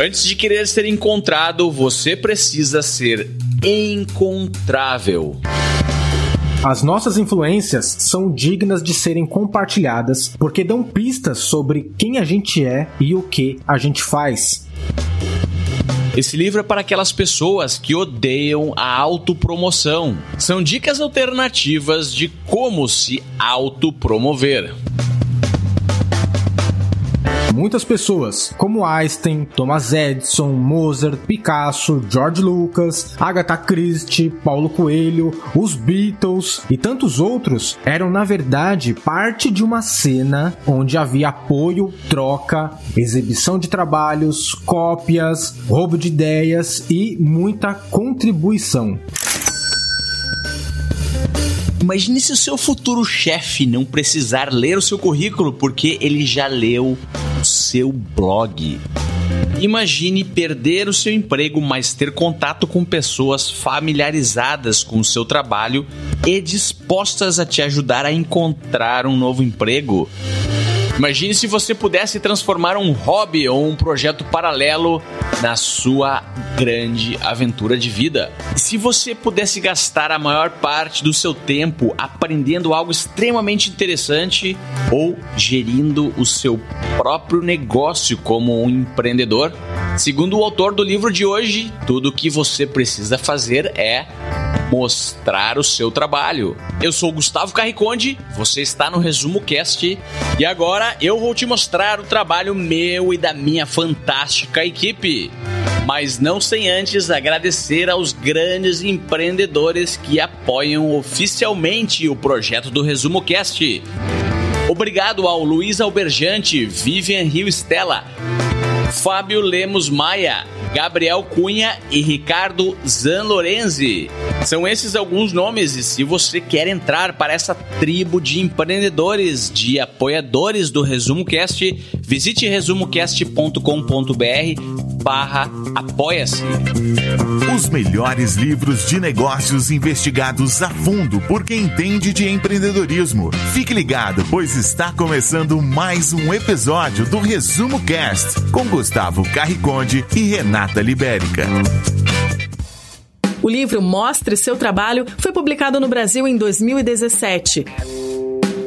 Antes de querer ser encontrado, você precisa ser encontrável. As nossas influências são dignas de serem compartilhadas porque dão pistas sobre quem a gente é e o que a gente faz. Esse livro é para aquelas pessoas que odeiam a autopromoção. São dicas alternativas de como se autopromover. Muitas pessoas, como Einstein, Thomas Edison, Mozart, Picasso, George Lucas, Agatha Christie, Paulo Coelho, os Beatles e tantos outros, eram na verdade parte de uma cena onde havia apoio, troca, exibição de trabalhos, cópias, roubo de ideias e muita contribuição. Imagine se o seu futuro chefe não precisar ler o seu currículo porque ele já leu o seu blog. Imagine perder o seu emprego, mas ter contato com pessoas familiarizadas com o seu trabalho e dispostas a te ajudar a encontrar um novo emprego. Imagine se você pudesse transformar um hobby ou um projeto paralelo na sua grande aventura de vida. E se você pudesse gastar a maior parte do seu tempo aprendendo algo extremamente interessante ou gerindo o seu próprio negócio como um empreendedor? Segundo o autor do livro de hoje, tudo o que você precisa fazer é mostrar o seu trabalho. Eu sou Gustavo Carriconde, você está no Resumo Cast e agora eu vou te mostrar o trabalho meu e da minha fantástica equipe. Mas não sem antes agradecer aos grandes empreendedores que apoiam oficialmente o projeto do Resumo Cast. Obrigado ao Luiz Alberjante, Vivian Rio Stella, Fábio Lemos Maia, Gabriel Cunha e Ricardo Zanlorenzi. São esses alguns nomes e se você quer entrar para essa tribo de empreendedores, de apoiadores do Resumo Cast, visite resumocast.com.br barra apoia-se. Os melhores livros de negócios investigados a fundo por quem entende de empreendedorismo. Fique ligado, pois está começando mais um episódio do Resumo Cast com Gustavo Carriconde e Renata Libérica. O livro Mostre Seu Trabalho foi publicado no Brasil em 2017.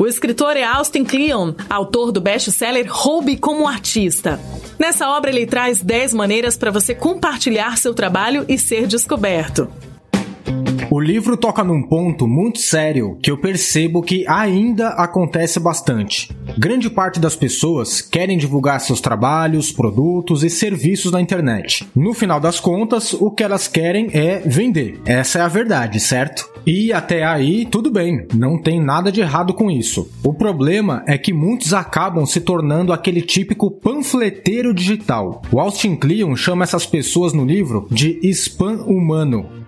O escritor é Austin Kleon, autor do best-seller Roube como Artista. Nessa obra, ele traz 10 maneiras para você compartilhar seu trabalho e ser descoberto. O livro toca num ponto muito sério que eu percebo que ainda acontece bastante. Grande parte das pessoas querem divulgar seus trabalhos, produtos e serviços na internet. No final das contas, o que elas querem é vender. Essa é a verdade, certo? E até aí, tudo bem, não tem nada de errado com isso. O problema é que muitos acabam se tornando aquele típico panfleteiro digital. O Austin Kleon chama essas pessoas no livro de spam humano.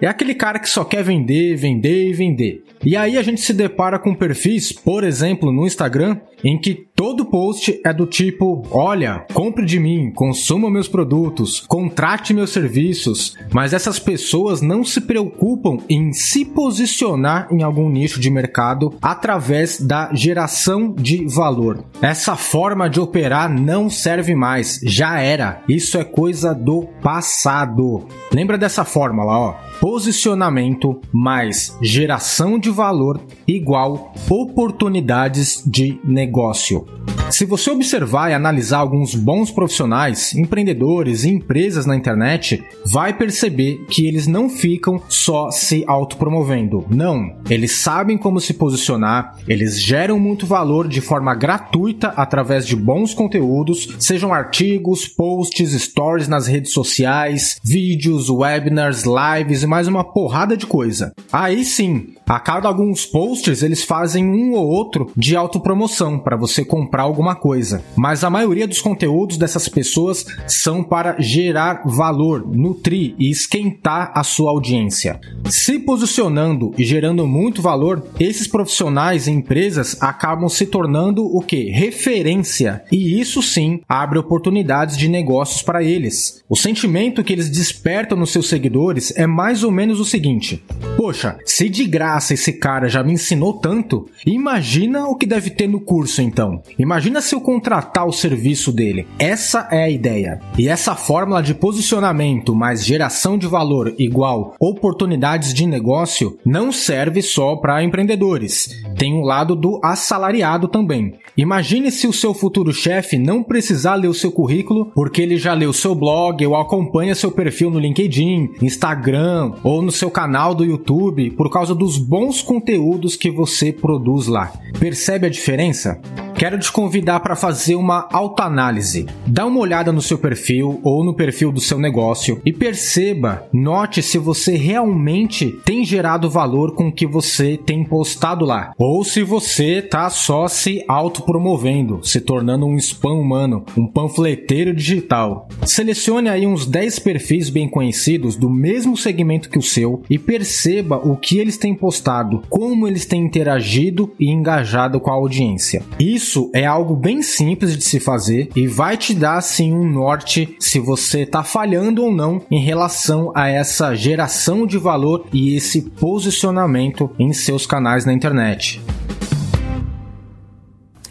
É aquele cara que só quer vender, vender e vender. E aí a gente se depara com perfis, por exemplo, no Instagram, em que todo post é do tipo: olha, compre de mim, consuma meus produtos, contrate meus serviços. Mas essas pessoas não se preocupam em se posicionar em algum nicho de mercado através da geração de valor. Essa forma de operar não serve mais, já era. Isso é coisa do passado. Lembra dessa fórmula, ó? Posicionamento mais geração de valor igual oportunidades de negócio. Se você observar e analisar alguns bons profissionais, empreendedores e empresas na internet, vai perceber que eles não ficam só se autopromovendo. Não, eles sabem como se posicionar, eles geram muito valor de forma gratuita através de bons conteúdos, sejam artigos, posts, stories nas redes sociais, vídeos, webinars, lives e mais uma porrada de coisa. Aí sim, a cada alguns posts eles fazem um ou outro de autopromoção para você comprar alguma coisa. Mas a maioria dos conteúdos dessas pessoas são para gerar valor, nutrir e esquentar a sua audiência. Se posicionando e gerando muito valor, esses profissionais e empresas acabam se tornando o que? Referência. E isso sim abre oportunidades de negócios para eles. O sentimento que eles despertam nos seus seguidores é mais ou menos o seguinte: poxa, se de graça graça, esse cara já me ensinou tanto. Imagina o que deve ter no curso então. Imagina se eu contratar o serviço dele. Essa é a ideia. E essa fórmula de posicionamento mais geração de valor igual oportunidades de negócio não serve só para empreendedores. Tem um lado do assalariado também. Imagine se o seu futuro chefe não precisar ler o seu currículo porque ele já leu seu blog ou acompanha seu perfil no LinkedIn, Instagram ou no seu canal do YouTube por causa dos bons conteúdos que você produz lá. Percebe a diferença? Quero te convidar para fazer uma autoanálise. Dá uma olhada no seu perfil ou no perfil do seu negócio e perceba, note se você realmente tem gerado valor com o que você tem postado lá, ou se você tá só se autopromovendo, se tornando um spam humano, um panfleteiro digital. Selecione aí uns 10 perfis bem conhecidos do mesmo segmento que o seu e perceba o que eles têm postado, como eles têm interagido e engajado com a audiência. Isso isso é algo bem simples de se fazer e vai te dar assim um norte se você está falhando ou não em relação a essa geração de valor e esse posicionamento em seus canais na internet.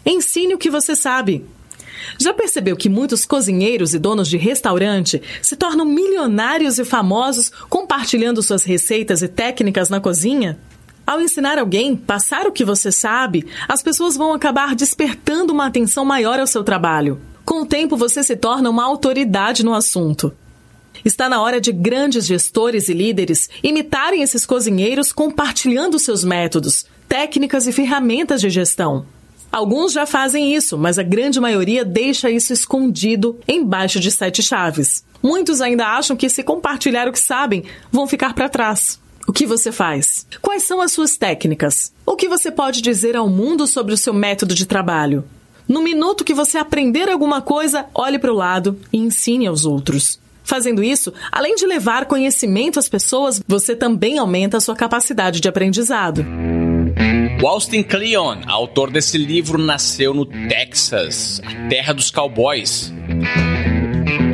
Ensine o que você sabe. Já percebeu que muitos cozinheiros e donos de restaurante se tornam milionários e famosos compartilhando suas receitas e técnicas na cozinha? Ao ensinar alguém, passar o que você sabe, as pessoas vão acabar despertando uma atenção maior ao seu trabalho. Com o tempo, você se torna uma autoridade no assunto. Está na hora de grandes gestores e líderes imitarem esses cozinheiros compartilhando seus métodos, técnicas e ferramentas de gestão. Alguns já fazem isso, mas a grande maioria deixa isso escondido embaixo de sete chaves. Muitos ainda acham que se compartilhar o que sabem, vão ficar para trás. O que você faz? Quais são as suas técnicas? O que você pode dizer ao mundo sobre o seu método de trabalho? No minuto que você aprender alguma coisa, olhe para o lado e ensine aos outros. Fazendo isso, além de levar conhecimento às pessoas, você também aumenta a sua capacidade de aprendizado. O Austin Kleon, autor desse livro, nasceu no Texas, a terra dos cowboys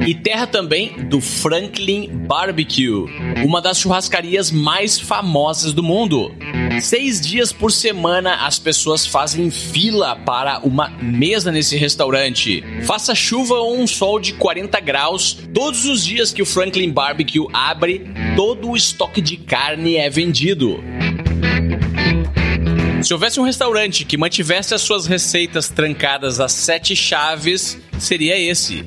e terra também do Franklin Barbecue, uma das churrascarias mais famosas do mundo. Seis dias por semana as pessoas fazem fila para uma mesa nesse restaurante. Faça chuva ou um sol de 40 graus, todos os dias que o Franklin Barbecue abre, todo o estoque de carne é vendido. Se houvesse um restaurante que mantivesse as suas receitas trancadas a sete chaves, seria esse.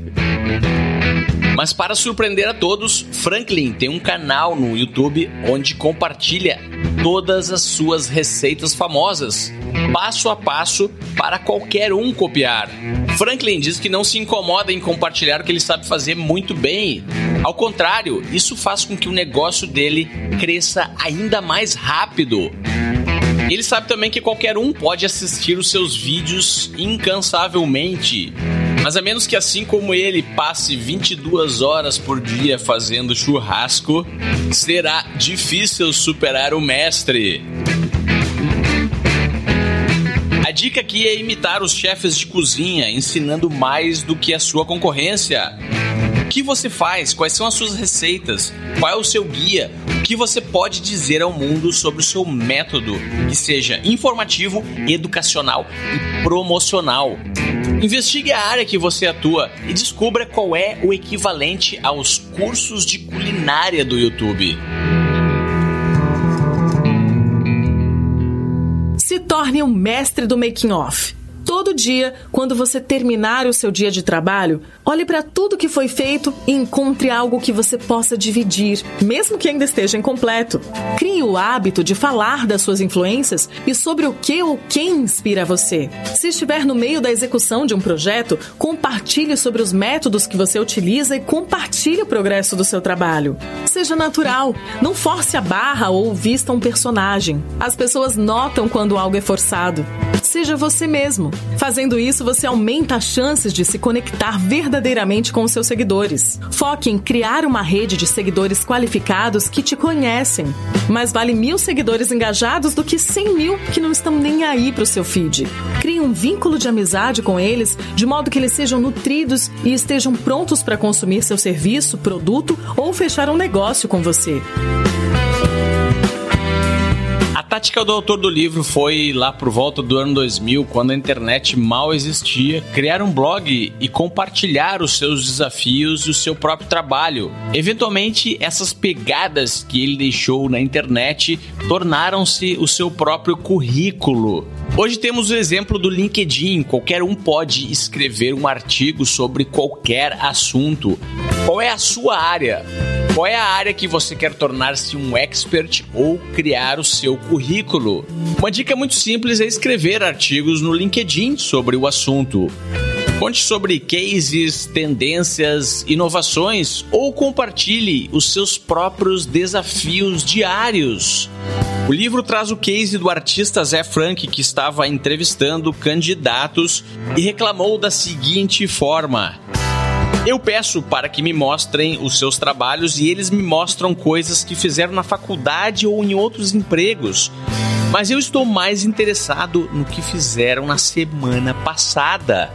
Mas para surpreender a todos, Franklin tem um canal no YouTube onde compartilha todas as suas receitas famosas, passo a passo para qualquer um copiar. Franklin diz que não se incomoda em compartilhar o que ele sabe fazer muito bem. Ao contrário, isso faz com que o negócio dele cresça ainda mais rápido. Ele sabe também que qualquer um pode assistir os seus vídeos incansavelmente. Mas a menos que assim como ele passe 22 horas por dia fazendo churrasco, será difícil superar o mestre. A dica aqui é imitar os chefes de cozinha, ensinando mais do que a sua concorrência. O que você faz? Quais são as suas receitas? Qual é o seu guia? O que você pode dizer ao mundo sobre o seu método que seja informativo, educacional e promocional? Investigue a área que você atua e descubra qual é o equivalente aos cursos de culinária do YouTube. Se torne um mestre do making off todo dia, quando você terminar o seu dia de trabalho, olhe para tudo que foi feito e encontre algo que você possa dividir, mesmo que ainda esteja incompleto. Crie o hábito de falar das suas influências e sobre o que ou quem inspira você. Se estiver no meio da execução de um projeto, compartilhe sobre os métodos que você utiliza e compartilhe o progresso do seu trabalho. Seja natural, não force a barra ou vista um personagem. As pessoas notam quando algo é forçado. Seja você mesmo. Fazendo isso, você aumenta as chances de se conectar verdadeiramente com os seus seguidores. Foque em criar uma rede de seguidores qualificados que te conhecem. Mais vale mil seguidores engajados do que cem mil que não estão nem aí para o seu feed. Crie um vínculo de amizade com eles, de modo que eles sejam nutridos e estejam prontos para consumir seu serviço, produto ou fechar um negócio com você tática do autor do livro foi, lá por volta do ano 2000, quando a internet mal existia, criar um blog e compartilhar os seus desafios e o seu próprio trabalho. Eventualmente, essas pegadas que ele deixou na internet tornaram-se o seu próprio currículo. Hoje temos o exemplo do LinkedIn. Qualquer um pode escrever um artigo sobre qualquer assunto. Qual é a sua área? Qual é a área que você quer tornar-se um expert ou criar o seu currículo? Uma dica muito simples é escrever artigos no LinkedIn sobre o assunto. Conte sobre cases, tendências, inovações ou compartilhe os seus próprios desafios diários. O livro traz o case do artista Zé Frank que estava entrevistando candidatos e reclamou da seguinte forma: eu peço para que me mostrem os seus trabalhos e eles me mostram coisas que fizeram na faculdade ou em outros empregos. Mas eu estou mais interessado no que fizeram na semana passada.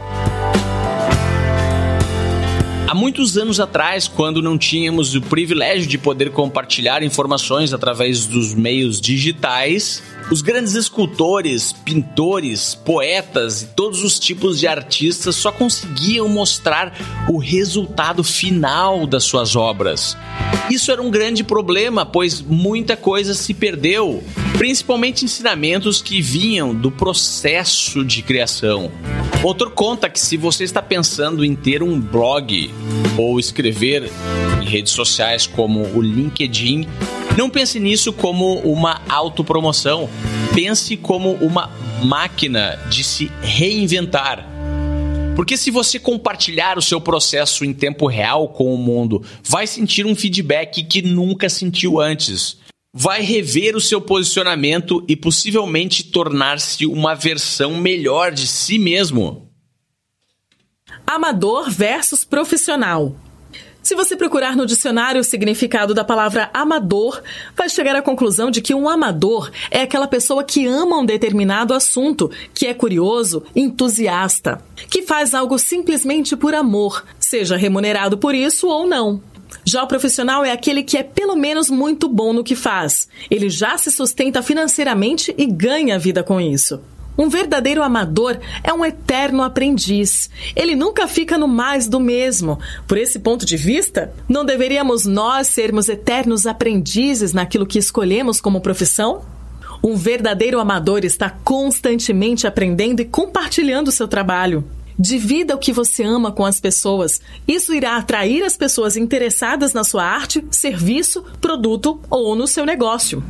Há muitos anos atrás, quando não tínhamos o privilégio de poder compartilhar informações através dos meios digitais, os grandes escultores, pintores, poetas e todos os tipos de artistas só conseguiam mostrar o resultado final das suas obras. Isso era um grande problema, pois muita coisa se perdeu, principalmente ensinamentos que vinham do processo de criação. O autor conta que se você está pensando em ter um blog ou escrever em redes sociais como o LinkedIn, não pense nisso como uma autopromoção. Pense como uma máquina de se reinventar. Porque se você compartilhar o seu processo em tempo real com o mundo, vai sentir um feedback que nunca sentiu antes. Vai rever o seu posicionamento e possivelmente tornar-se uma versão melhor de si mesmo. Amador versus profissional. Se você procurar no dicionário o significado da palavra amador, vai chegar à conclusão de que um amador é aquela pessoa que ama um determinado assunto, que é curioso, entusiasta, que faz algo simplesmente por amor, seja remunerado por isso ou não. Já o profissional é aquele que é pelo menos muito bom no que faz. Ele já se sustenta financeiramente e ganha vida com isso. Um verdadeiro amador é um eterno aprendiz. Ele nunca fica no mais do mesmo. Por esse ponto de vista, não deveríamos nós sermos eternos aprendizes naquilo que escolhemos como profissão? Um verdadeiro amador está constantemente aprendendo e compartilhando seu trabalho. Divida o que você ama com as pessoas. Isso irá atrair as pessoas interessadas na sua arte, serviço, produto ou no seu negócio.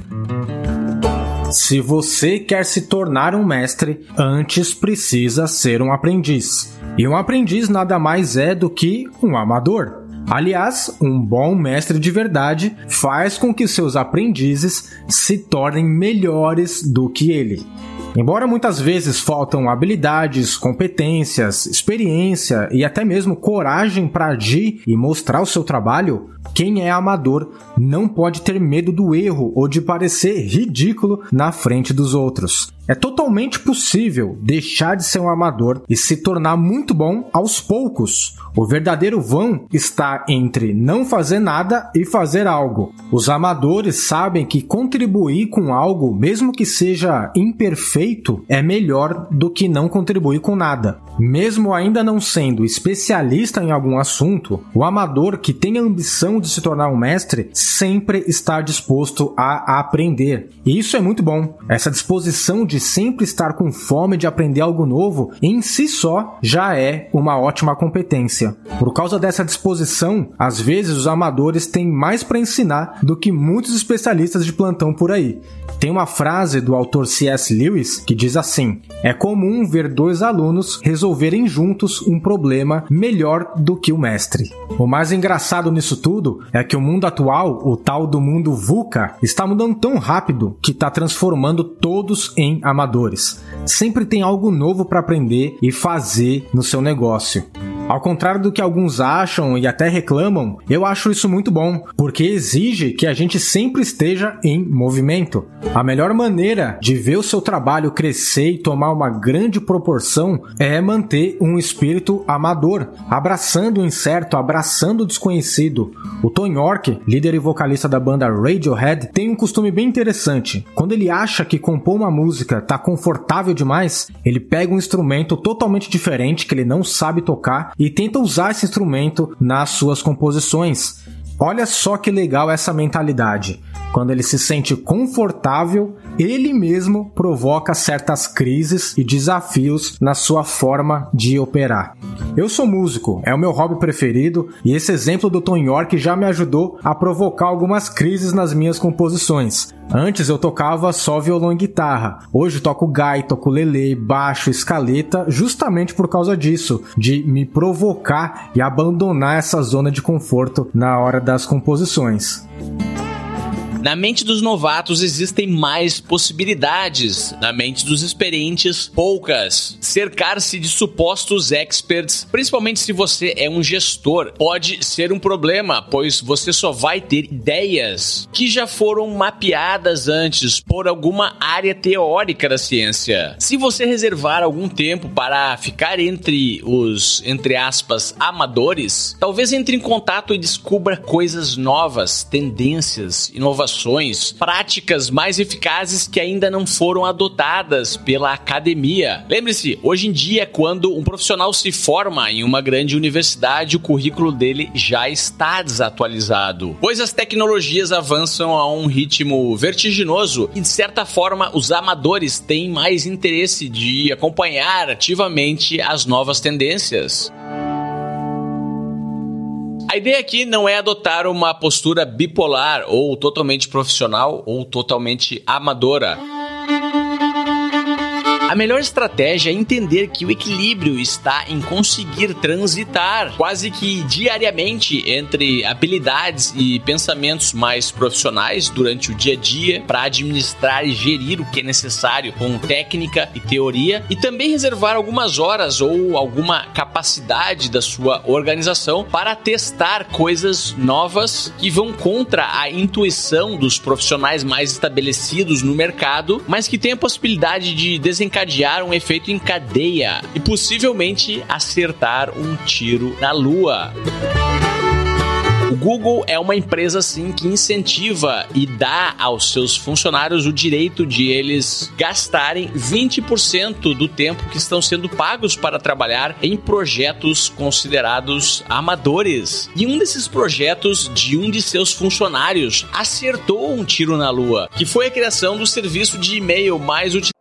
Se você quer se tornar um mestre, antes precisa ser um aprendiz. E um aprendiz nada mais é do que um amador. Aliás, um bom mestre de verdade faz com que seus aprendizes se tornem melhores do que ele. Embora muitas vezes faltam habilidades, competências, experiência e até mesmo coragem para agir e mostrar o seu trabalho, quem é amador não pode ter medo do erro ou de parecer ridículo na frente dos outros. É totalmente possível deixar de ser um amador e se tornar muito bom aos poucos. O verdadeiro vão está entre não fazer nada e fazer algo. Os amadores sabem que contribuir com algo, mesmo que seja imperfeito, é melhor do que não contribuir com nada. Mesmo ainda não sendo especialista em algum assunto, o amador que tem a ambição de se tornar um mestre sempre está disposto a aprender. E isso é muito bom. Essa disposição de sempre estar com fome de aprender algo novo, em si só já é uma ótima competência. Por causa dessa disposição, às vezes os amadores têm mais para ensinar do que muitos especialistas de plantão por aí. Tem uma frase do autor C.S. Lewis que diz assim: É comum ver dois alunos resolverem juntos um problema melhor do que o mestre. O mais engraçado nisso tudo é que o mundo atual, o tal do mundo VUCA, está mudando tão rápido que está transformando todos em amadores. Sempre tem algo novo para aprender e fazer no seu negócio. Ao contrário do que alguns acham e até reclamam, eu acho isso muito bom, porque exige que a gente sempre esteja em movimento. A melhor maneira de ver o seu trabalho crescer e tomar uma grande proporção é manter um espírito amador, abraçando o incerto, abraçando o desconhecido. O Tony York, líder e vocalista da banda Radiohead, tem um costume bem interessante. Quando ele acha que compor uma música tá confortável demais, ele pega um instrumento totalmente diferente que ele não sabe tocar e tenta usar esse instrumento nas suas composições. Olha só que legal essa mentalidade. Quando ele se sente confortável, ele mesmo provoca certas crises e desafios na sua forma de operar. Eu sou músico, é o meu hobby preferido, e esse exemplo do Tom York já me ajudou a provocar algumas crises nas minhas composições. Antes eu tocava só violão e guitarra. Hoje toco gaita, ukulele, baixo, escaleta, justamente por causa disso, de me provocar e abandonar essa zona de conforto na hora das composições. Na mente dos novatos existem mais possibilidades, na mente dos experientes, poucas. Cercar-se de supostos experts, principalmente se você é um gestor, pode ser um problema, pois você só vai ter ideias que já foram mapeadas antes por alguma área teórica da ciência. Se você reservar algum tempo para ficar entre os, entre aspas, amadores, talvez entre em contato e descubra coisas novas, tendências, inovações inovações, práticas mais eficazes que ainda não foram adotadas pela academia. Lembre-se, hoje em dia, quando um profissional se forma em uma grande universidade, o currículo dele já está desatualizado, pois as tecnologias avançam a um ritmo vertiginoso e, de certa forma, os amadores têm mais interesse de acompanhar ativamente as novas tendências. A ideia aqui não é adotar uma postura bipolar ou totalmente profissional ou totalmente amadora. A melhor estratégia é entender que o equilíbrio está em conseguir transitar quase que diariamente entre habilidades e pensamentos mais profissionais durante o dia a dia para administrar e gerir o que é necessário com técnica e teoria e também reservar algumas horas ou alguma capacidade da sua organização para testar coisas novas que vão contra a intuição dos profissionais mais estabelecidos no mercado, mas que têm a possibilidade de desencadear desencadear um efeito em cadeia e possivelmente acertar um tiro na lua. O Google é uma empresa assim que incentiva e dá aos seus funcionários o direito de eles gastarem 20% do tempo que estão sendo pagos para trabalhar em projetos considerados amadores. E um desses projetos de um de seus funcionários acertou um tiro na lua, que foi a criação do serviço de e-mail mais utilizado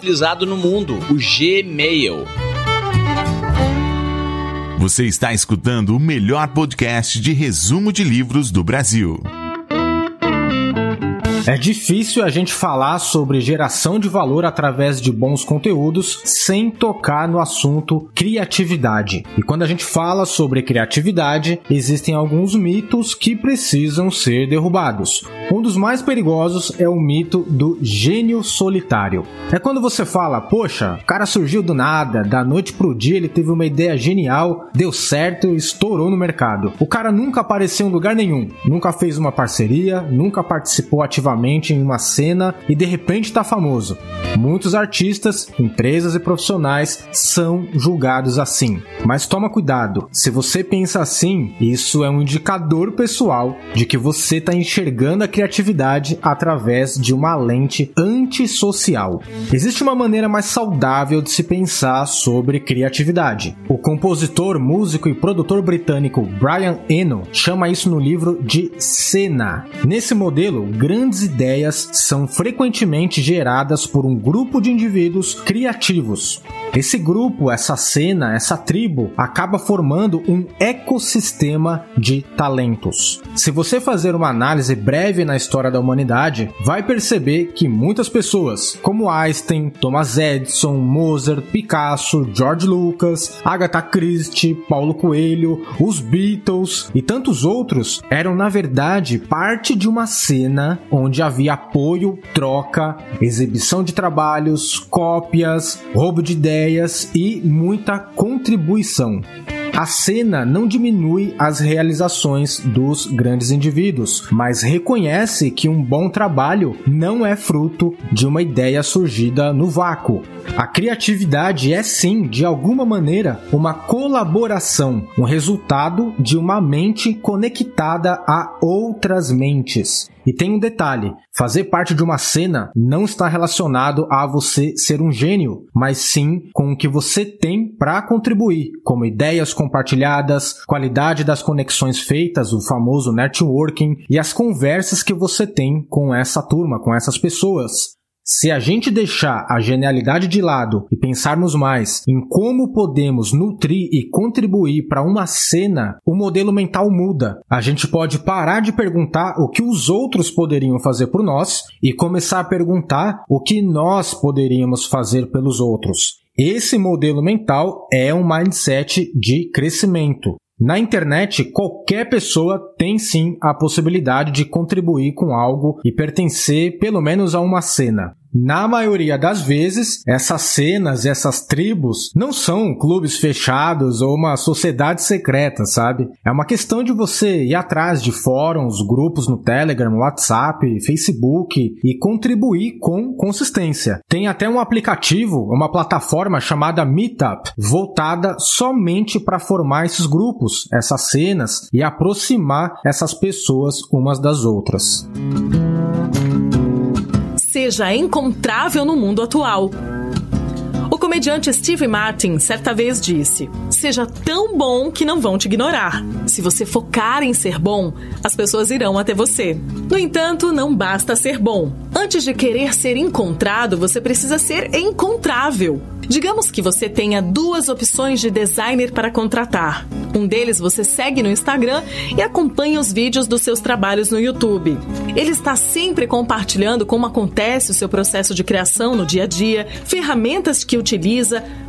utilizado no mundo, o Gmail. Você está escutando o melhor podcast de resumo de livros do Brasil. É difícil a gente falar sobre geração de valor através de bons conteúdos sem tocar no assunto criatividade. E quando a gente fala sobre criatividade, existem alguns mitos que precisam ser derrubados. Um dos mais perigosos é o mito do gênio solitário. É quando você fala, poxa, o cara surgiu do nada, da noite pro dia ele teve uma ideia genial, deu certo estourou no mercado. O cara nunca apareceu em lugar nenhum, nunca fez uma parceria, nunca participou ativamente em uma cena e de repente está famoso. Muitos artistas, empresas e profissionais são julgados assim. Mas toma cuidado, se você pensa assim, isso é um indicador pessoal de que você está enxergando a criatividade através de uma lente antissocial. Existe uma maneira mais saudável de se pensar sobre criatividade. O compositor, músico e produtor britânico Brian Eno chama isso no livro de cena. Nesse modelo, grandes ideias são frequentemente geradas por um grupo de indivíduos criativos. Esse grupo, essa cena, essa tribo acaba formando um ecossistema de talentos. Se você fazer uma análise breve na história da humanidade, vai perceber que muitas pessoas, como Einstein, Thomas Edison, Mozart, Picasso, George Lucas, Agatha Christie, Paulo Coelho, os Beatles e tantos outros, eram na verdade parte de uma cena onde havia apoio, troca, exibição de trabalhos, cópias, roubo de ideias e muita contribuição. A cena não diminui as realizações dos grandes indivíduos, mas reconhece que um bom trabalho não é fruto de uma ideia surgida no vácuo. A criatividade é sim, de alguma maneira, uma colaboração, um resultado de uma mente conectada a outras mentes. E tem um detalhe: fazer parte de uma cena não está relacionado a você ser um gênio, mas sim com o que você tem para contribuir, como ideias compartilhadas, qualidade das conexões feitas, o famoso networking e as conversas que você tem com essa turma, com essas pessoas. Se a gente deixar a genialidade de lado e pensarmos mais em como podemos nutrir e contribuir para uma cena, o modelo mental muda. A gente pode parar de perguntar o que os outros poderiam fazer por nós e começar a perguntar o que nós poderíamos fazer pelos outros. Esse modelo mental é um mindset de crescimento. Na internet, qualquer pessoa tem sim a possibilidade de contribuir com algo e pertencer pelo menos a uma cena. Na maioria das vezes, essas cenas, essas tribos, não são clubes fechados ou uma sociedade secreta, sabe? É uma questão de você ir atrás de fóruns, grupos no Telegram, WhatsApp, Facebook e contribuir com consistência. Tem até um aplicativo, uma plataforma chamada Meetup, voltada somente para formar esses grupos, essas cenas e aproximar essas pessoas umas das outras seja encontrável no mundo atual. Comediante Steve Martin certa vez disse: Seja tão bom que não vão te ignorar. Se você focar em ser bom, as pessoas irão até você. No entanto, não basta ser bom. Antes de querer ser encontrado, você precisa ser encontrável. Digamos que você tenha duas opções de designer para contratar. Um deles você segue no Instagram e acompanha os vídeos dos seus trabalhos no YouTube. Ele está sempre compartilhando como acontece o seu processo de criação no dia a dia, ferramentas que utiliza,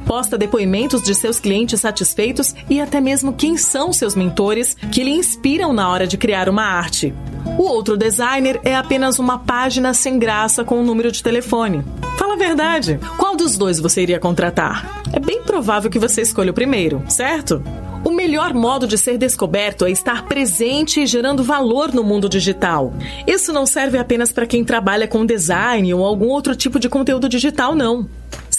posta depoimentos de seus clientes satisfeitos e até mesmo quem são seus mentores que lhe inspiram na hora de criar uma arte. O outro designer é apenas uma página sem graça com um número de telefone. Fala a verdade, qual dos dois você iria contratar? É bem provável que você escolha o primeiro, certo? O melhor modo de ser descoberto é estar presente e gerando valor no mundo digital. Isso não serve apenas para quem trabalha com design ou algum outro tipo de conteúdo digital, não.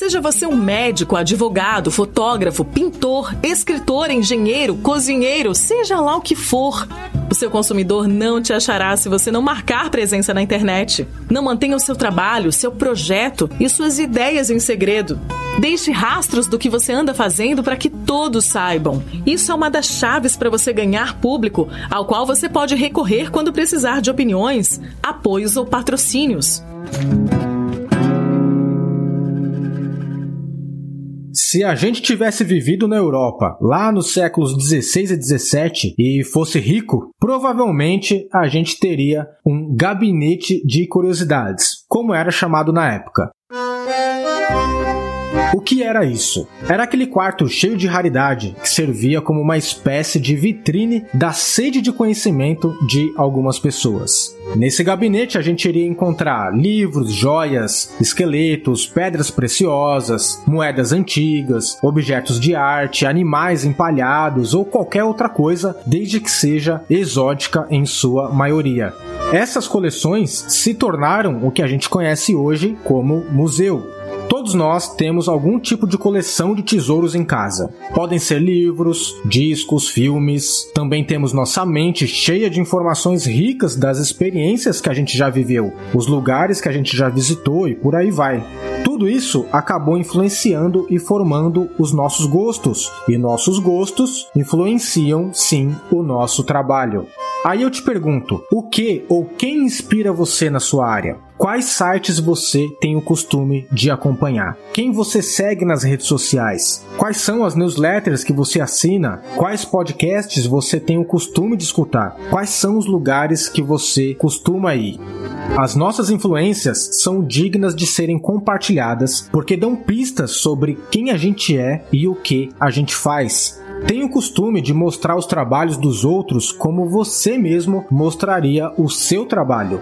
Seja você um médico, advogado, fotógrafo, pintor, escritor, engenheiro, cozinheiro, seja lá o que for. O seu consumidor não te achará se você não marcar presença na internet. Não mantenha o seu trabalho, seu projeto e suas ideias em segredo. Deixe rastros do que você anda fazendo para que todos saibam. Isso é uma das chaves para você ganhar público, ao qual você pode recorrer quando precisar de opiniões, apoios ou patrocínios. Se a gente tivesse vivido na Europa lá nos séculos 16 e 17 e fosse rico, provavelmente a gente teria um gabinete de curiosidades, como era chamado na época. O que era isso? Era aquele quarto cheio de raridade que servia como uma espécie de vitrine da sede de conhecimento de algumas pessoas. Nesse gabinete a gente iria encontrar livros, joias, esqueletos, pedras preciosas, moedas antigas, objetos de arte, animais empalhados ou qualquer outra coisa, desde que seja exótica em sua maioria. Essas coleções se tornaram o que a gente conhece hoje como museu. Todos nós temos algum tipo de coleção de tesouros em casa. Podem ser livros, discos, filmes. Também temos nossa mente cheia de informações ricas das experiências que a gente já viveu, os lugares que a gente já visitou e por aí vai. Tudo isso acabou influenciando e formando os nossos gostos, e nossos gostos influenciam sim o nosso trabalho. Aí eu te pergunto, o que ou quem inspira você na sua área? Quais sites você tem o costume de acompanhar, quem você segue nas redes sociais, quais são as newsletters que você assina, quais podcasts você tem o costume de escutar, quais são os lugares que você costuma ir. As nossas influências são dignas de serem compartilhadas porque dão pistas sobre quem a gente é e o que a gente faz. Tenha o costume de mostrar os trabalhos dos outros como você mesmo mostraria o seu trabalho.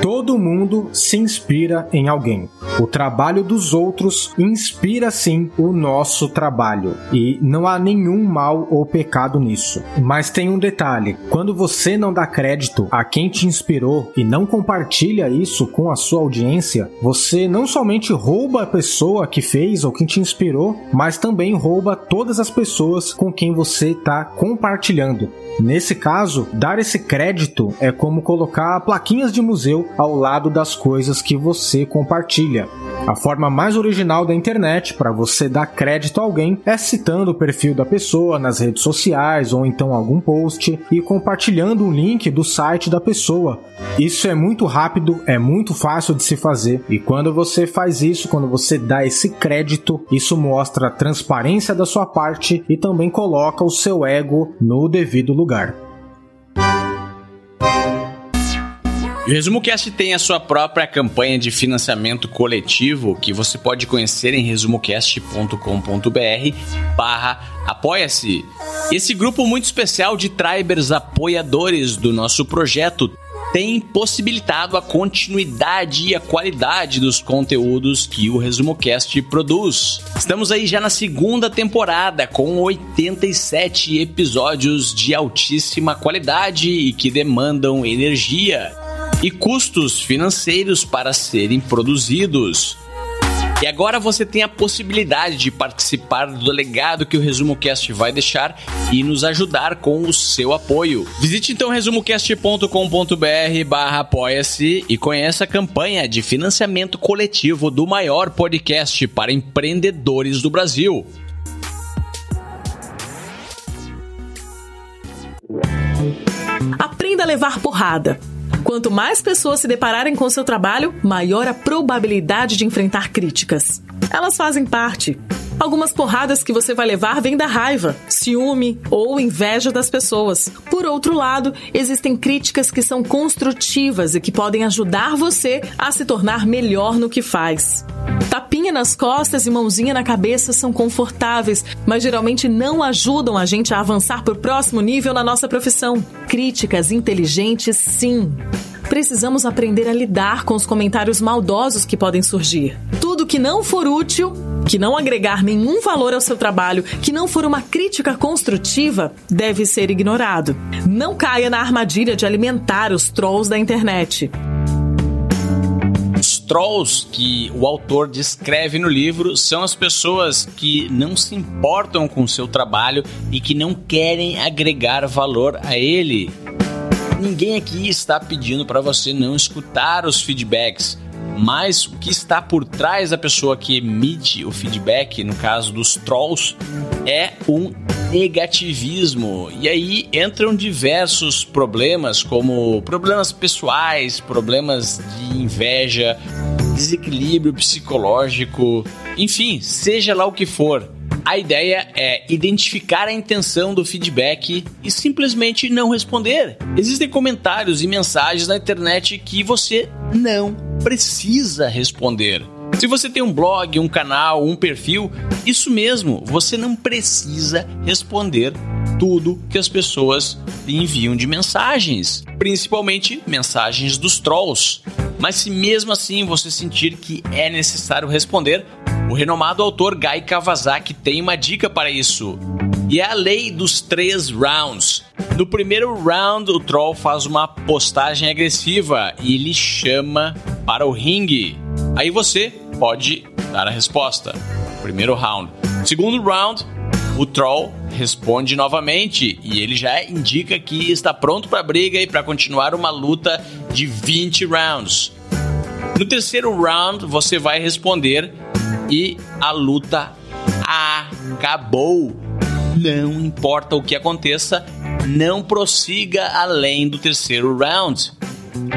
Todo mundo se inspira em alguém. O trabalho dos outros inspira sim o nosso trabalho e não há nenhum mal ou pecado nisso. Mas tem um detalhe: quando você não dá crédito a quem te inspirou e não compartilha isso com a sua audiência, você não somente rouba a pessoa que fez ou quem te inspirou, mas também rouba todas as pessoas com quem você está compartilhando. Nesse caso, dar esse crédito é como colocar plaquinhas de museu ao lado das coisas que você compartilha. A forma mais original da internet para você dar crédito a alguém é citando o perfil da pessoa nas redes sociais ou então algum post e compartilhando um link do site da pessoa. Isso é muito rápido, é muito fácil de se fazer e quando você faz isso, quando você dá esse crédito, isso mostra a transparência da sua parte e também coloca o seu ego no devido lugar. O ResumoCast tem a sua própria campanha de financiamento coletivo que você pode conhecer em resumocast.com.br barra apoia-se. Esse grupo muito especial de tribers apoiadores do nosso projeto tem possibilitado a continuidade e a qualidade dos conteúdos que o ResumoCast produz. Estamos aí já na segunda temporada com 87 episódios de altíssima qualidade e que demandam energia e custos financeiros para serem produzidos. E agora você tem a possibilidade de participar do legado que o Resumo Cast vai deixar e nos ajudar com o seu apoio. Visite então resumocast.com.br barra apoia-se e conheça a campanha de financiamento coletivo do maior podcast para empreendedores do Brasil. Aprenda a levar porrada. Quanto mais pessoas se depararem com seu trabalho, maior a probabilidade de enfrentar críticas. Elas fazem parte. Algumas porradas que você vai levar vêm da raiva, ciúme ou inveja das pessoas. Por outro lado, existem críticas que são construtivas e que podem ajudar você a se tornar melhor no que faz. Tapinha nas costas e mãozinha na cabeça são confortáveis, mas geralmente não ajudam a gente a avançar para o próximo nível na nossa profissão. Críticas inteligentes, sim precisamos aprender a lidar com os comentários maldosos que podem surgir. Tudo que não for útil, que não agregar nenhum valor ao seu trabalho, que não for uma crítica construtiva, deve ser ignorado. Não caia na armadilha de alimentar os trolls da internet. Os trolls que o autor descreve no livro são as pessoas que não se importam com o seu trabalho e que não querem agregar valor a ele. Ninguém aqui está pedindo para você não escutar os feedbacks, mas o que está por trás da pessoa que emite o feedback, no caso dos trolls, é um negativismo. E aí entram diversos problemas, como problemas pessoais, problemas de inveja, desequilíbrio psicológico, enfim, seja lá o que for. A ideia é identificar a intenção do feedback e simplesmente não responder. Existem comentários e mensagens na internet que você não precisa responder. Se você tem um blog, um canal, um perfil, isso mesmo, você não precisa responder tudo que as pessoas lhe enviam de mensagens, principalmente mensagens dos trolls. Mas se mesmo assim você sentir que é necessário responder, o renomado autor Guy Kawasaki tem uma dica para isso. E é a lei dos três rounds. No primeiro round, o troll faz uma postagem agressiva e ele chama para o ringue. Aí você pode dar a resposta. Primeiro round. Segundo round, o troll responde novamente e ele já indica que está pronto para a briga e para continuar uma luta de 20 rounds. No terceiro round, você vai responder e a luta acabou. Não importa o que aconteça, não prossiga além do terceiro round.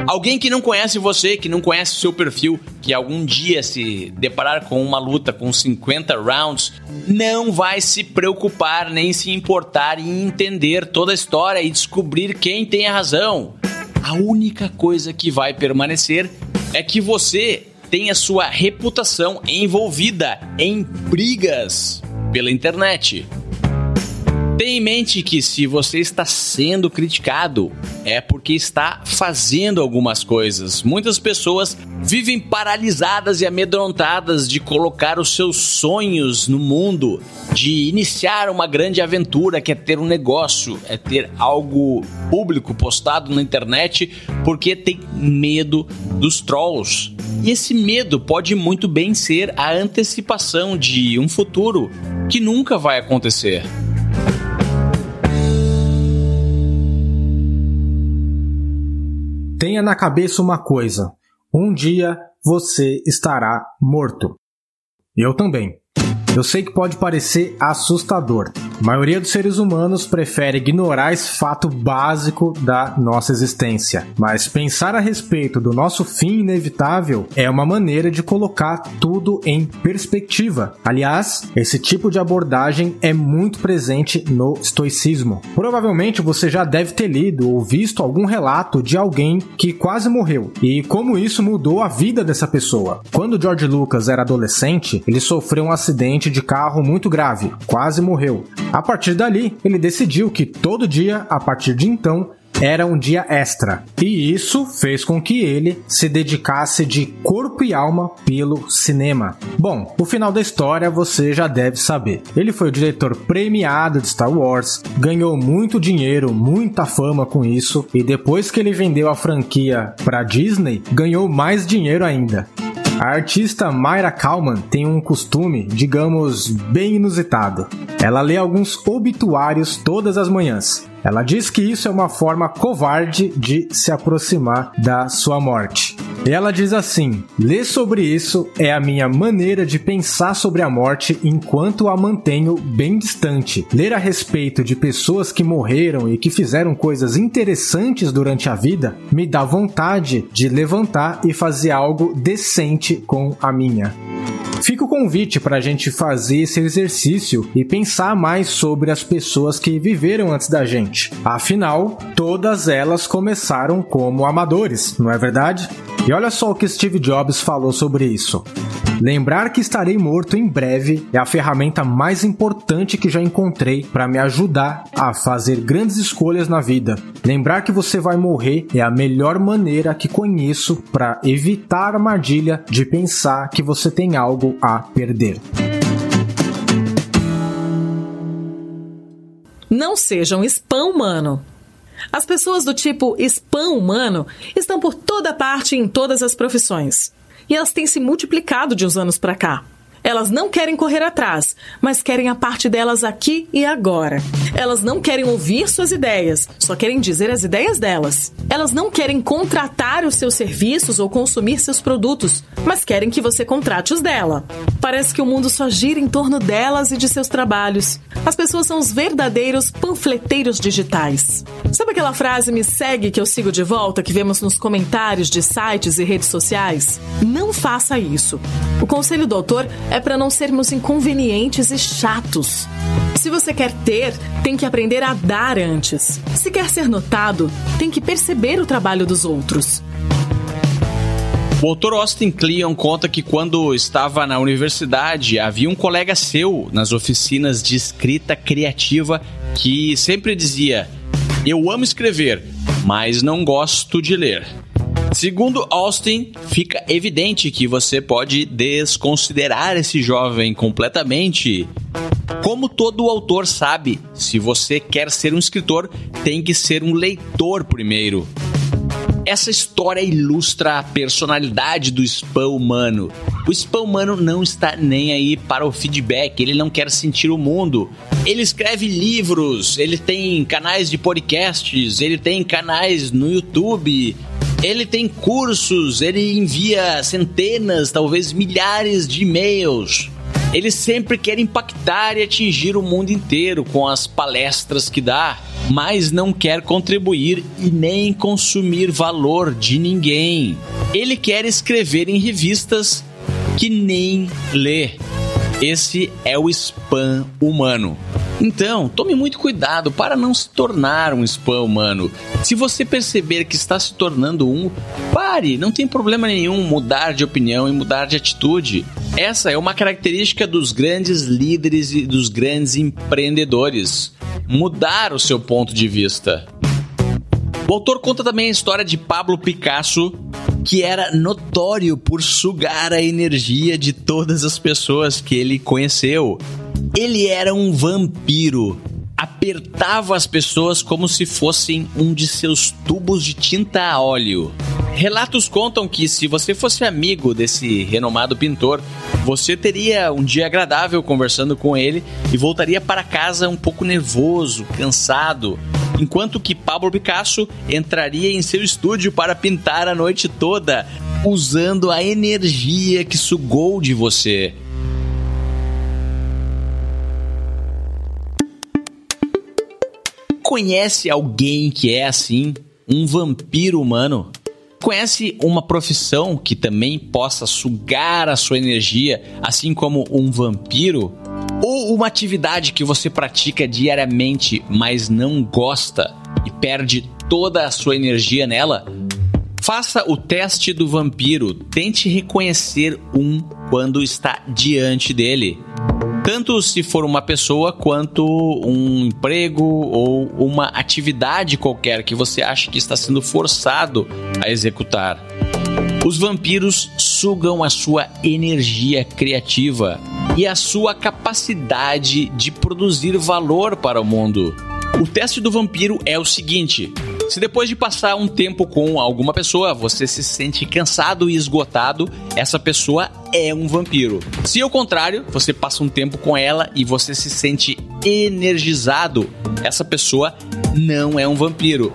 Alguém que não conhece você, que não conhece o seu perfil, que algum dia se deparar com uma luta com 50 rounds, não vai se preocupar nem se importar em entender toda a história e descobrir quem tem a razão. A única coisa que vai permanecer é que você tem a sua reputação envolvida em brigas pela internet. Tenha em mente que se você está sendo criticado, é porque está fazendo algumas coisas. Muitas pessoas vivem paralisadas e amedrontadas de colocar os seus sonhos no mundo, de iniciar uma grande aventura que é ter um negócio, é ter algo público postado na internet, porque tem medo dos trolls. E esse medo pode muito bem ser a antecipação de um futuro que nunca vai acontecer. Tenha na cabeça uma coisa: um dia você estará morto. Eu também. Eu sei que pode parecer assustador. A maioria dos seres humanos prefere ignorar esse fato básico da nossa existência. Mas pensar a respeito do nosso fim inevitável é uma maneira de colocar tudo em perspectiva. Aliás, esse tipo de abordagem é muito presente no estoicismo. Provavelmente você já deve ter lido ou visto algum relato de alguém que quase morreu e como isso mudou a vida dessa pessoa. Quando George Lucas era adolescente, ele sofreu um acidente acidente de carro muito grave, quase morreu. A partir dali, ele decidiu que todo dia, a partir de então, era um dia extra. E isso fez com que ele se dedicasse de corpo e alma pelo cinema. Bom, o final da história você já deve saber. Ele foi o diretor premiado de Star Wars, ganhou muito dinheiro, muita fama com isso, e depois que ele vendeu a franquia para Disney, ganhou mais dinheiro ainda. A artista Mayra Kalman tem um costume, digamos, bem inusitado. Ela lê alguns obituários todas as manhãs. Ela diz que isso é uma forma covarde de se aproximar da sua morte. Ela diz assim: ler sobre isso é a minha maneira de pensar sobre a morte enquanto a mantenho bem distante. Ler a respeito de pessoas que morreram e que fizeram coisas interessantes durante a vida me dá vontade de levantar e fazer algo decente com a minha. Fica o convite para a gente fazer esse exercício e pensar mais sobre as pessoas que viveram antes da gente. Afinal, todas elas começaram como amadores, não é verdade? E olha só o que Steve Jobs falou sobre isso. Lembrar que estarei morto em breve é a ferramenta mais importante que já encontrei para me ajudar a fazer grandes escolhas na vida. Lembrar que você vai morrer é a melhor maneira que conheço para evitar a armadilha de pensar que você tem algo a perder. Não sejam spam humano. As pessoas do tipo spam humano estão por toda parte em todas as profissões. E elas têm se multiplicado de uns anos para cá. Elas não querem correr atrás, mas querem a parte delas aqui e agora. Elas não querem ouvir suas ideias, só querem dizer as ideias delas. Elas não querem contratar os seus serviços ou consumir seus produtos, mas querem que você contrate os dela. Parece que o mundo só gira em torno delas e de seus trabalhos. As pessoas são os verdadeiros panfleteiros digitais. Sabe aquela frase me segue que eu sigo de volta que vemos nos comentários de sites e redes sociais? Não faça isso. O conselho do autor é para não sermos inconvenientes e chatos. Se você quer ter, tem que aprender a dar antes. Se quer ser notado, tem que perceber o trabalho dos outros. O autor Austin Kleon conta que quando estava na universidade havia um colega seu nas oficinas de escrita criativa que sempre dizia: Eu amo escrever, mas não gosto de ler. Segundo Austin, fica evidente que você pode desconsiderar esse jovem completamente. Como todo autor sabe, se você quer ser um escritor, tem que ser um leitor primeiro. Essa história ilustra a personalidade do spam humano. O spam humano não está nem aí para o feedback, ele não quer sentir o mundo. Ele escreve livros, ele tem canais de podcasts, ele tem canais no YouTube, ele tem cursos, ele envia centenas, talvez milhares de e-mails. Ele sempre quer impactar e atingir o mundo inteiro com as palestras que dá. mas não quer contribuir e nem consumir valor de ninguém. Ele quer escrever em revistas que nem lê. Esse é o spam humano. Então, tome muito cuidado para não se tornar um spam humano. Se você perceber que está se tornando um, pare, não tem problema nenhum mudar de opinião e mudar de atitude. Essa é uma característica dos grandes líderes e dos grandes empreendedores. Mudar o seu ponto de vista. O autor conta também a história de Pablo Picasso, que era notório por sugar a energia de todas as pessoas que ele conheceu. Ele era um vampiro. Apertava as pessoas como se fossem um de seus tubos de tinta a óleo. Relatos contam que se você fosse amigo desse renomado pintor, você teria um dia agradável conversando com ele e voltaria para casa um pouco nervoso, cansado, enquanto que Pablo Picasso entraria em seu estúdio para pintar a noite toda, usando a energia que sugou de você. Conhece alguém que é assim? Um vampiro humano? Conhece uma profissão que também possa sugar a sua energia, assim como um vampiro? Ou uma atividade que você pratica diariamente, mas não gosta e perde toda a sua energia nela? Faça o teste do vampiro. Tente reconhecer um quando está diante dele tanto se for uma pessoa quanto um emprego ou uma atividade qualquer que você acha que está sendo forçado a executar. Os vampiros sugam a sua energia criativa e a sua capacidade de produzir valor para o mundo. O teste do vampiro é o seguinte: se depois de passar um tempo com alguma pessoa você se sente cansado e esgotado, essa pessoa é um vampiro. Se ao contrário, você passa um tempo com ela e você se sente energizado, essa pessoa não é um vampiro.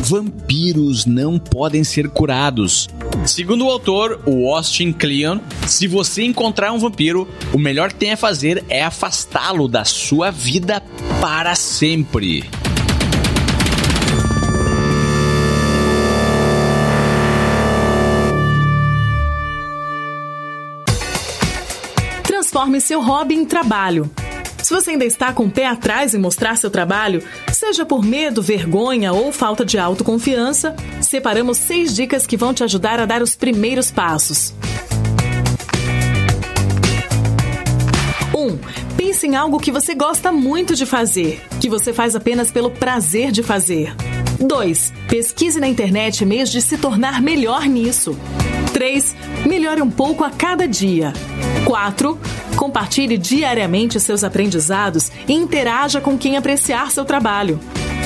Vampiros não podem ser curados. Segundo o autor, o Austin Kleon, se você encontrar um vampiro, o melhor que tem a fazer é afastá-lo da sua vida para sempre. Transforme seu hobby em trabalho. Se você ainda está com o pé atrás em mostrar seu trabalho, seja por medo, vergonha ou falta de autoconfiança, separamos seis dicas que vão te ajudar a dar os primeiros passos. 1. Um, pense em algo que você gosta muito de fazer, que você faz apenas pelo prazer de fazer. 2. Pesquise na internet meios de se tornar melhor nisso. 3. Melhore um pouco a cada dia. 4. Compartilhe diariamente seus aprendizados e interaja com quem apreciar seu trabalho.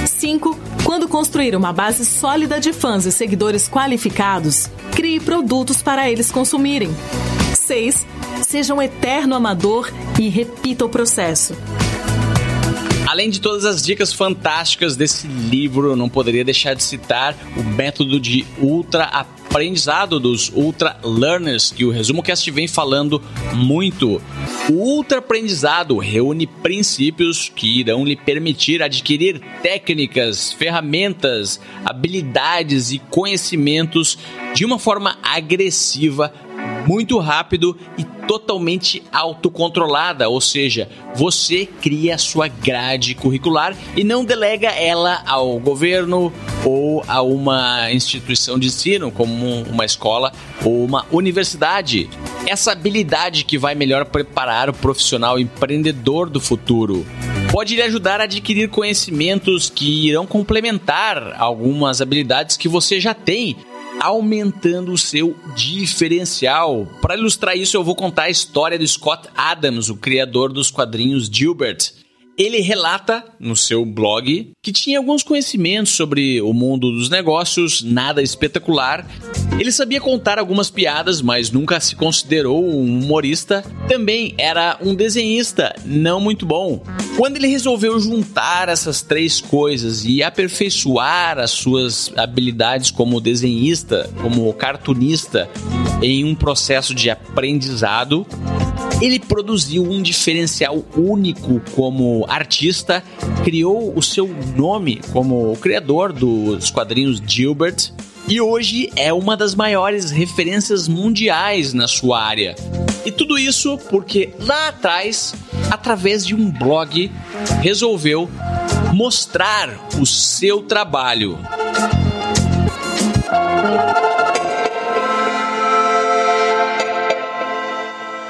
5. Quando construir uma base sólida de fãs e seguidores qualificados, crie produtos para eles consumirem. 6. Seja um eterno amador e repita o processo. Além de todas as dicas fantásticas desse livro, não poderia deixar de citar o método de ultra aprendizado dos ultra learners, que o Resumo Cast vem falando muito. O ultra aprendizado reúne princípios que irão lhe permitir adquirir técnicas, ferramentas, habilidades e conhecimentos de uma forma agressiva muito rápido e totalmente autocontrolada, ou seja, você cria a sua grade curricular e não delega ela ao governo ou a uma instituição de ensino, como uma escola ou uma universidade. Essa habilidade que vai melhor preparar o profissional empreendedor do futuro pode lhe ajudar a adquirir conhecimentos que irão complementar algumas habilidades que você já tem aumentando o seu diferencial. Para ilustrar isso, eu vou contar a história do Scott Adams, o criador dos quadrinhos Gilbert. Ele relata no seu blog que tinha alguns conhecimentos sobre o mundo dos negócios, nada espetacular. Ele sabia contar algumas piadas, mas nunca se considerou um humorista. Também era um desenhista não muito bom. Quando ele resolveu juntar essas três coisas e aperfeiçoar as suas habilidades como desenhista, como cartunista, em um processo de aprendizado, Ele produziu um diferencial único como artista, criou o seu nome como criador dos quadrinhos Gilbert e hoje é uma das maiores referências mundiais na sua área. E tudo isso porque lá atrás, através de um blog, resolveu mostrar o seu trabalho.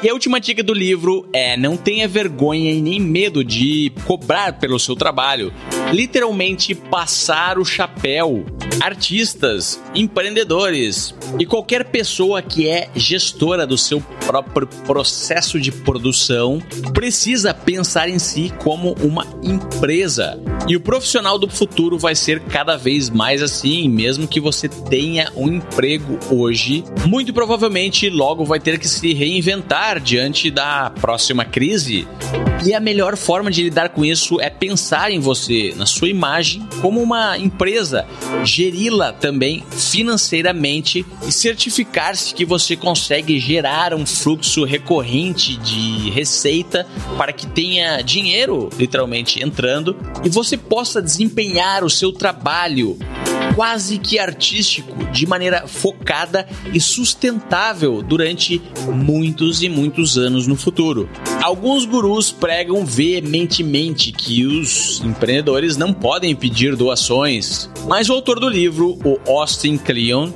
E a última dica do livro é: não tenha vergonha e nem medo de cobrar pelo seu trabalho. Literalmente passar o chapéu. Artistas, empreendedores e qualquer pessoa que é gestora do seu próprio processo de produção precisa pensar em si como uma empresa. E o profissional do futuro vai ser cada vez mais assim, mesmo que você tenha um emprego hoje, muito provavelmente logo vai ter que se reinventar diante da próxima crise. E a melhor forma de lidar com isso é pensar em você, na sua imagem, como uma empresa, geri-la também financeiramente e certificar-se que você consegue gerar um fluxo recorrente de receita para que tenha dinheiro literalmente entrando e você possa desempenhar o seu trabalho quase que artístico de maneira focada e sustentável durante muitos e muitos anos no futuro. Alguns gurus pregam veementemente que os empreendedores não podem pedir doações, mas o autor do livro, o Austin Kleon,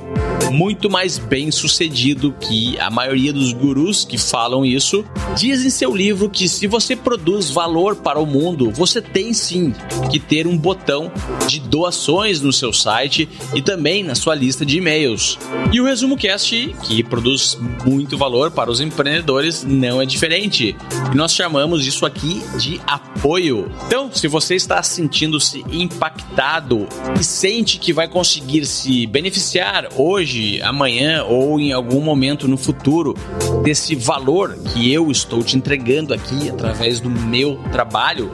muito mais bem sucedido que a maioria dos gurus que falam isso, diz em seu livro que se você produz valor para o mundo, você tem sim que ter um botão de doações no seu site e também na sua lista de e-mails. E o Resumo Cast, que produz muito valor para os empreendedores, não é diferente. E nós chamamos isso aqui de apoio. Então, se você está sentindo-se impactado e sente que vai conseguir se beneficiar hoje hoje, amanhã ou em algum momento no futuro desse valor que eu estou te entregando aqui através do meu trabalho,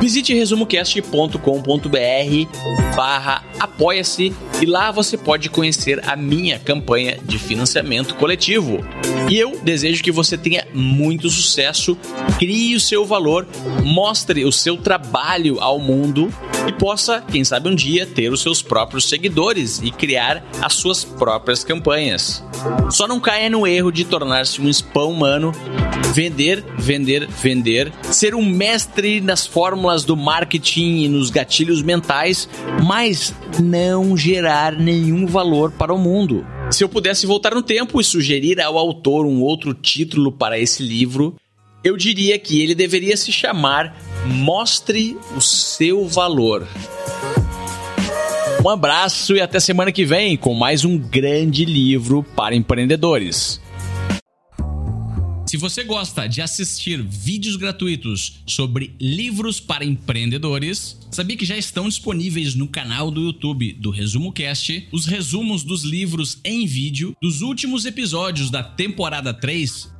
visite resumocast.com.br barra apoia-se e lá você pode conhecer a minha campanha de financiamento coletivo. E eu desejo que você tenha muito sucesso, crie o seu valor, mostre o seu trabalho ao mundo e possa, quem sabe um dia, ter os seus próprios seguidores e criar as suas próprias campanhas. Só não caia no erro de tornar-se um spam humano, vender, vender, vender, ser um mestre nas fórmulas do marketing e nos gatilhos mentais, mas não gerar nenhum valor para o mundo. Se eu pudesse voltar no tempo e sugerir ao autor um outro título para esse livro, eu diria que ele deveria se chamar Mostre o seu valor. Um abraço e até semana que vem com mais um grande livro para empreendedores. Se você gosta de assistir vídeos gratuitos sobre livros para empreendedores, sabia que já estão disponíveis no canal do YouTube do Resumo Cast os resumos dos livros em vídeo dos últimos episódios da temporada 3